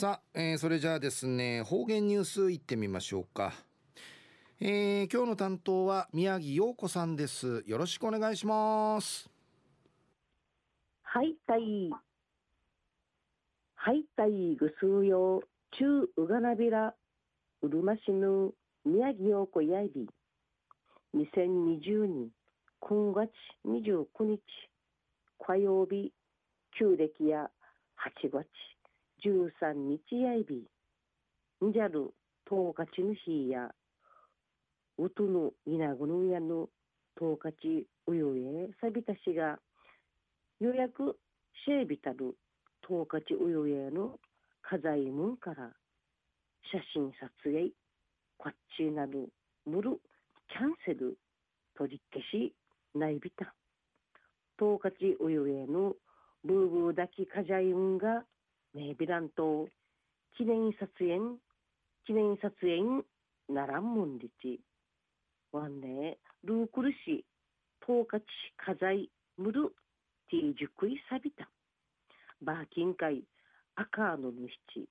さあ、えー、それじゃあですね方言ニュースいってみましょうか、えー、今日の担当は宮城陽子さんです。よろしくお願いします。はいたい。はいたい。ぐすうよ。中うがなびらうるましぬ宮城陽子やいび。2020年9月29日火曜日旧暦や8月。13日やいびんじゃる10日ちぬ日やうとぬいなぐぬやぬ10日ちうゆえさびたしが予約シェービタル10日ちうゆえの家財門から写真撮影こっちなるむるキャンセル取り消しないびた。10日ちうゆえのブーブーだきかじゃいんがねびらんと記念撮影記念撮影ならんもんりちわんねルークルシ10日ちかざいむるティージュクイサビタバーキンカイ赤のぬしち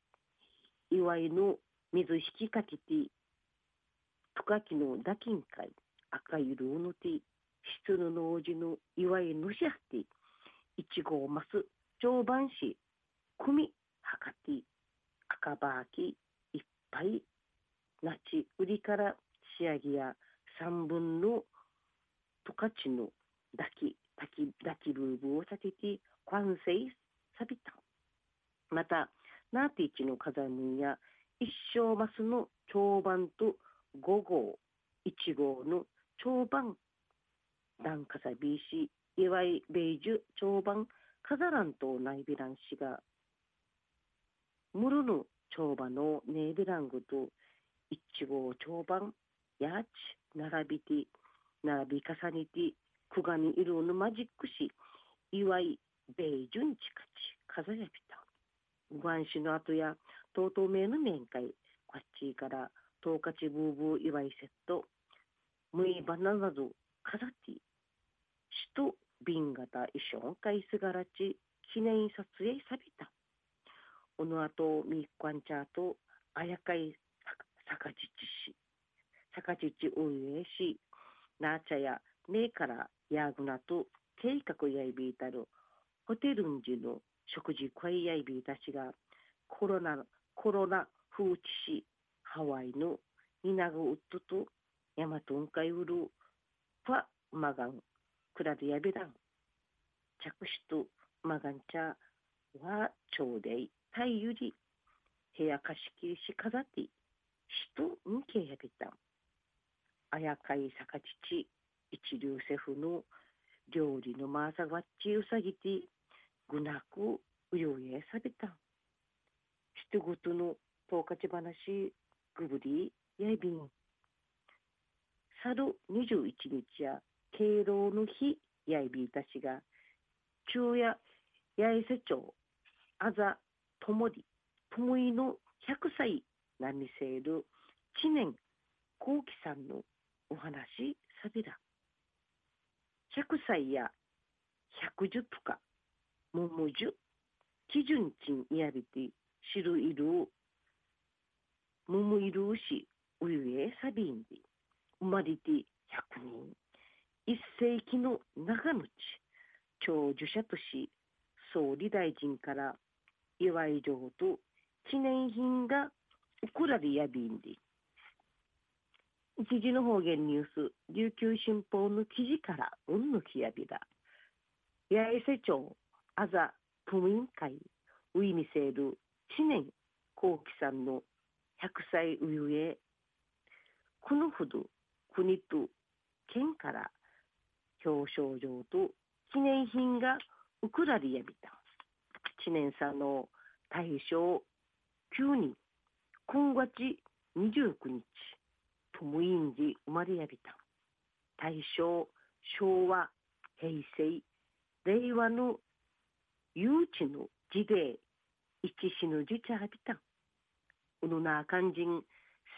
いわいの水引きかきてトカキのダキンカイ赤いルーヌティ質の農事のいわいぬしゃっていちごをます常磐市組はかて赤ばきいっぱいなち売りから仕上げや三分の十勝の抱き抱き抱きブーブーを立てて完成さびた。またナーティチの風門や一生マスの長板と五号一号の長板段かさびしいわいベージュ長板カザランとナイビラン氏がムルヌ長板のネイビラングと一号長板やち並びて並び重ねてくがにいるのマジックしいわいベージュンチカチかざやびた。ご安心の後やとうとう名の面会こっちから十勝ブーブー祝いセットむいばななどかざて首都瓶型衣装会すがらち記念撮影さびた。おのあとみっこんちゃとあやかいさかちちしさかちち運営しなあちゃやめいからやぐなと計画やいびいたるホテルんじの食事会やいびいたしがコロナコロナ風知しハワイのイナグウッドとヤマトンカイウルファマガンクラデヤビラン着手とマガンチャはちょうでい。たいゆり部屋貸し切りしかざて人んけやびたんあやかいさかちち一流シェフの料理のまさがっちうさぎてぐなくうよえさびたんひとごとのとうかち話ぐぶりやいびんさる21日や敬老の日やいびいたしが昼夜八重瀬町あざともりともいの100歳なみせる知念幸喜さんのお話さびら100歳や110とかももじゅ基準賃いやびて知るいるむむいるしうゆえさびんで生まれて100人。一世紀の長野地長寿者とし総理大臣から祝い状と記念品が送られやびんで一時の方言ニュース琉球新報の記事からうんぬきやびら八重瀬町あざプミン会ウイミセール知念幸喜さんの100歳上へこのほど国と県から表彰状と記念品が送られやびた。知念さの大正9人今月29日トムインジ生まれやびた。大正昭和平成令和の誘致の時で一死のじちゃびた。うぬな肝心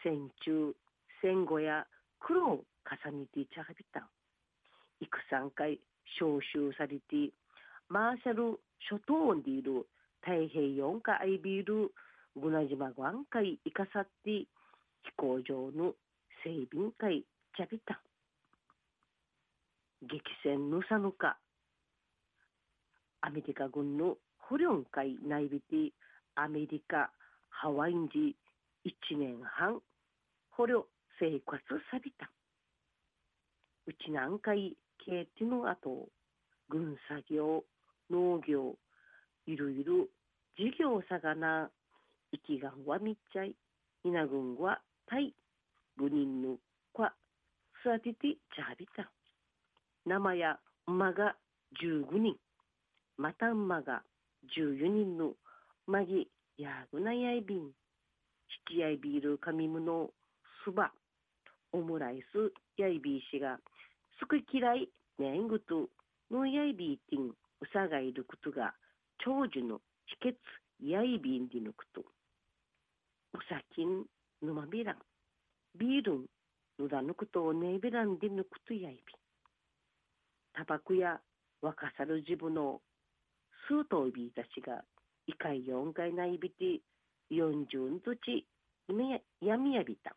戦中戦後や苦労を重ねてちゃびた。幾三回招集されてマーシャル諸島にいる太平洋かアイビルグナジマ湾海イカサって飛行場の整備会チャビタ激戦のさぬかアメリカ軍の捕虜会内ビティアメリカハワインジ1年半捕虜生活さびた。うち何回ケーティの後軍作業農業いろいろ事業さがな生きがんはみっちゃい稲軍はたい部人のこ育ててちゃびた。生や馬が15人。また馬が14人のまぎやぐなやいびん。引きやいビールかみむのすば。オムライスやいびいしがすく嫌いねんぐとのやいびいてん。さがいることが長寿の秘訣やいびんでぬくと。うさきんぬまびらん。ビールンぬだぬくとおねびらんでぬくとやいびタバコや若さる自分のスートビーたちがいかい四回ないびて四十んとちやみやびた。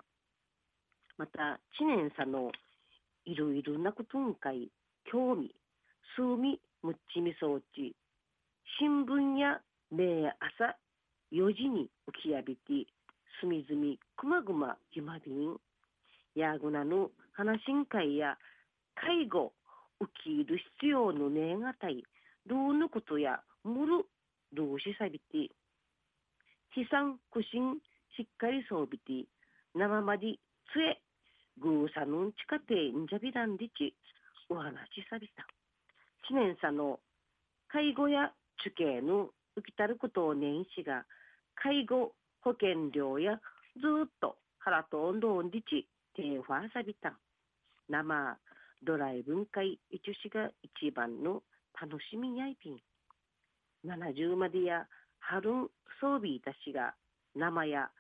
また知念さのいろいろなことんかい興味数味むっちみそうち新聞やね朝4時に起きやびてすみずみくまぐまゆまびんやぐなの話しん会や介護受け入る必要のねがたいどうのことやむるどうしさびて悲惨苦心しっかりそうびて生までつえぐうさぬんちかてんじゃびらんでちお話しさびた。知念さの介護や受刑の受けたることを年始が介護保険料やずっと腹と温度んでち電話さびた。生ドライブ会一しが一番の楽しみやいびん。70までや春装備たちが生や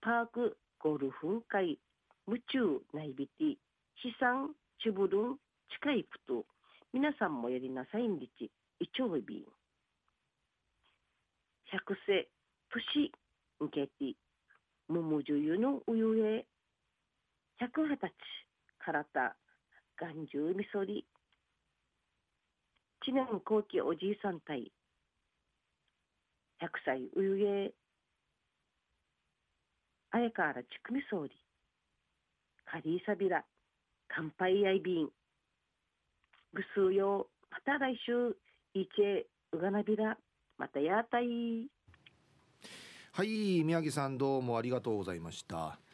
パークゴルフ会。夢中ないびて資産ちぶるん近いこと。皆さんもやりなさいんでち。いちょいびん百世年んけてむむじゅゆのうゆえ百二十歳からた眼中みそり。知念後期おじいさん対百歳うゆえあやからちくみそうりカリーサビラ乾杯やいびんぐすうよ。また来週いちうがなびらまたやたい。はい宮城さんどうもありがとうございました。